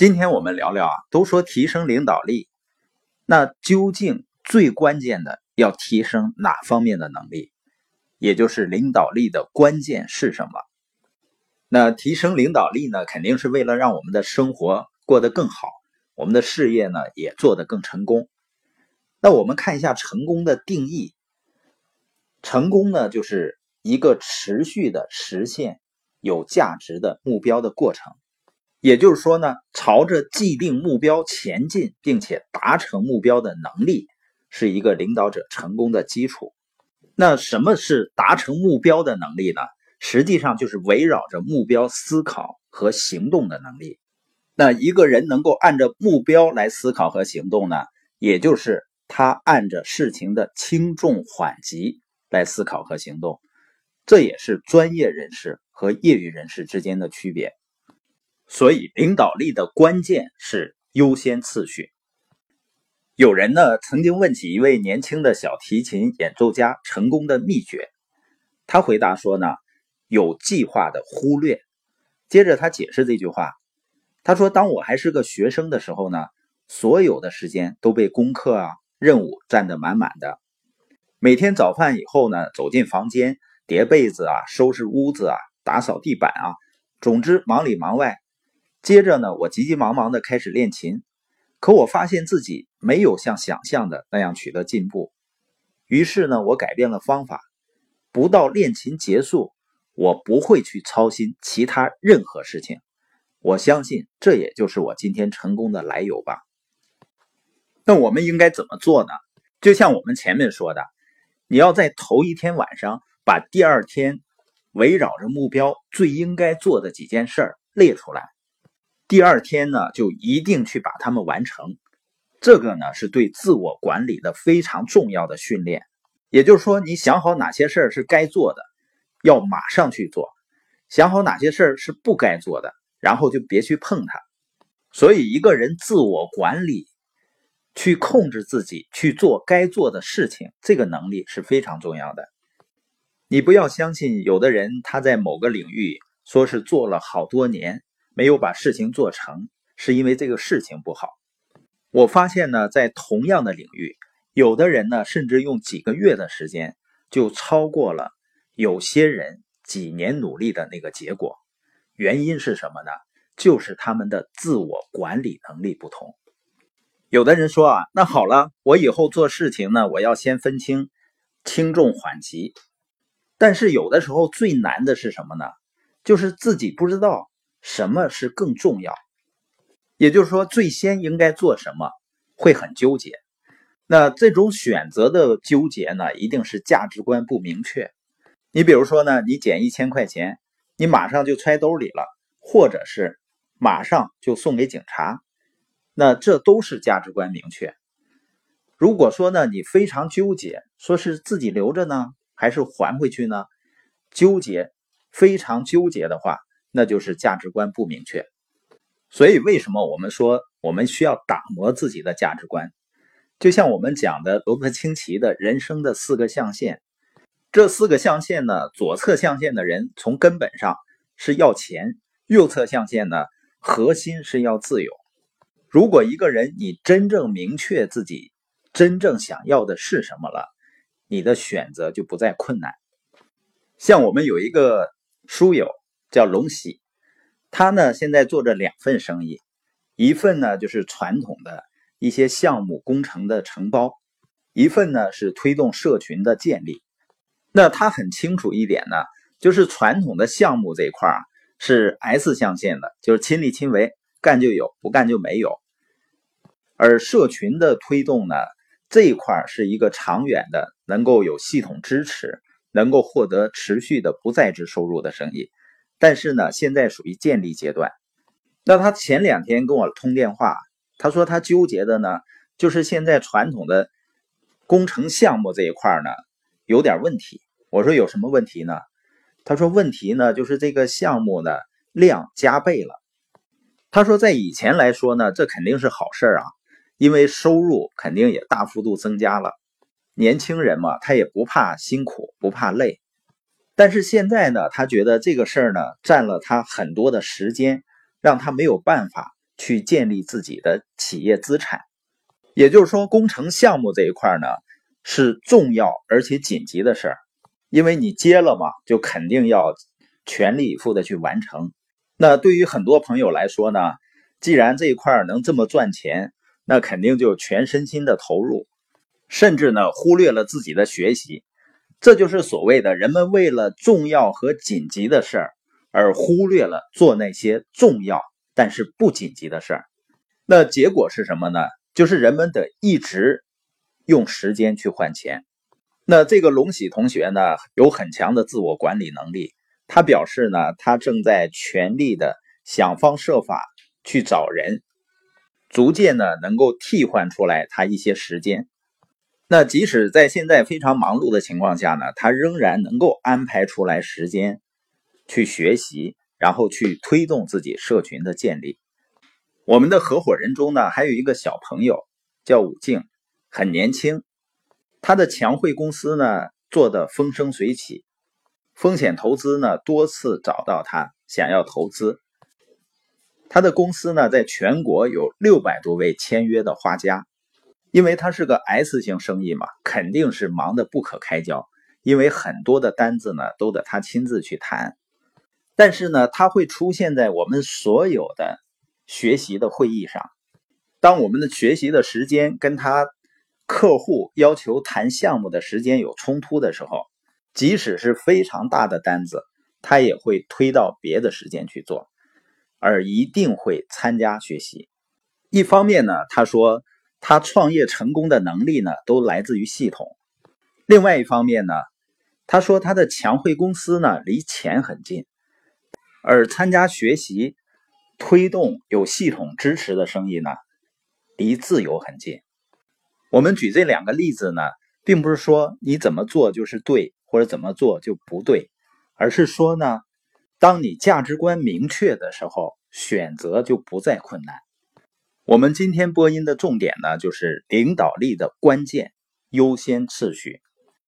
今天我们聊聊啊，都说提升领导力，那究竟最关键的要提升哪方面的能力？也就是领导力的关键是什么？那提升领导力呢，肯定是为了让我们的生活过得更好，我们的事业呢也做得更成功。那我们看一下成功的定义，成功呢就是一个持续的实现有价值的目标的过程。也就是说呢，朝着既定目标前进，并且达成目标的能力，是一个领导者成功的基础。那什么是达成目标的能力呢？实际上就是围绕着目标思考和行动的能力。那一个人能够按照目标来思考和行动呢，也就是他按着事情的轻重缓急来思考和行动。这也是专业人士和业余人士之间的区别。所以，领导力的关键是优先次序。有人呢曾经问起一位年轻的小提琴演奏家成功的秘诀，他回答说呢，有计划的忽略。接着他解释这句话，他说：“当我还是个学生的时候呢，所有的时间都被功课啊、任务占得满满的。每天早饭以后呢，走进房间，叠被子啊，收拾屋子啊，打扫地板啊，总之忙里忙外。”接着呢，我急急忙忙的开始练琴，可我发现自己没有像想象的那样取得进步。于是呢，我改变了方法，不到练琴结束，我不会去操心其他任何事情。我相信这也就是我今天成功的来由吧。那我们应该怎么做呢？就像我们前面说的，你要在头一天晚上把第二天围绕着目标最应该做的几件事列出来。第二天呢，就一定去把它们完成。这个呢，是对自我管理的非常重要的训练。也就是说，你想好哪些事儿是该做的，要马上去做；想好哪些事儿是不该做的，然后就别去碰它。所以，一个人自我管理，去控制自己去做该做的事情，这个能力是非常重要的。你不要相信有的人他在某个领域说是做了好多年。没有把事情做成，是因为这个事情不好。我发现呢，在同样的领域，有的人呢，甚至用几个月的时间就超过了有些人几年努力的那个结果。原因是什么呢？就是他们的自我管理能力不同。有的人说啊，那好了，我以后做事情呢，我要先分清轻重缓急。但是有的时候最难的是什么呢？就是自己不知道。什么是更重要？也就是说，最先应该做什么，会很纠结。那这种选择的纠结呢，一定是价值观不明确。你比如说呢，你捡一千块钱，你马上就揣兜里了，或者是马上就送给警察，那这都是价值观明确。如果说呢，你非常纠结，说是自己留着呢，还是还回去呢？纠结，非常纠结的话。那就是价值观不明确，所以为什么我们说我们需要打磨自己的价值观？就像我们讲的罗伯特清崎的人生的四个象限，这四个象限呢，左侧象限的人从根本上是要钱，右侧象限呢核心是要自由。如果一个人你真正明确自己真正想要的是什么了，你的选择就不再困难。像我们有一个书友。叫龙喜，他呢现在做着两份生意，一份呢就是传统的一些项目工程的承包，一份呢是推动社群的建立。那他很清楚一点呢，就是传统的项目这一块啊是 S 象限的，就是亲力亲为，干就有，不干就没有。而社群的推动呢这一块是一个长远的，能够有系统支持，能够获得持续的不在职收入的生意。但是呢，现在属于建立阶段。那他前两天跟我通电话，他说他纠结的呢，就是现在传统的工程项目这一块呢有点问题。我说有什么问题呢？他说问题呢就是这个项目的量加倍了。他说在以前来说呢，这肯定是好事啊，因为收入肯定也大幅度增加了。年轻人嘛，他也不怕辛苦，不怕累。但是现在呢，他觉得这个事儿呢占了他很多的时间，让他没有办法去建立自己的企业资产。也就是说，工程项目这一块呢是重要而且紧急的事儿，因为你接了嘛，就肯定要全力以赴的去完成。那对于很多朋友来说呢，既然这一块能这么赚钱，那肯定就全身心的投入，甚至呢忽略了自己的学习。这就是所谓的人们为了重要和紧急的事儿，而忽略了做那些重要但是不紧急的事儿。那结果是什么呢？就是人们得一直用时间去换钱。那这个龙喜同学呢，有很强的自我管理能力。他表示呢，他正在全力的想方设法去找人，逐渐呢能够替换出来他一些时间。那即使在现在非常忙碌的情况下呢，他仍然能够安排出来时间去学习，然后去推动自己社群的建立。我们的合伙人中呢，还有一个小朋友叫武静，很年轻，他的强汇公司呢做的风生水起，风险投资呢多次找到他想要投资，他的公司呢在全国有六百多位签约的花家。因为他是个 S 型生意嘛，肯定是忙得不可开交。因为很多的单子呢，都得他亲自去谈。但是呢，他会出现在我们所有的学习的会议上。当我们的学习的时间跟他客户要求谈项目的时间有冲突的时候，即使是非常大的单子，他也会推到别的时间去做，而一定会参加学习。一方面呢，他说。他创业成功的能力呢，都来自于系统。另外一方面呢，他说他的强汇公司呢离钱很近，而参加学习、推动有系统支持的生意呢，离自由很近。我们举这两个例子呢，并不是说你怎么做就是对，或者怎么做就不对，而是说呢，当你价值观明确的时候，选择就不再困难。我们今天播音的重点呢，就是领导力的关键优先次序。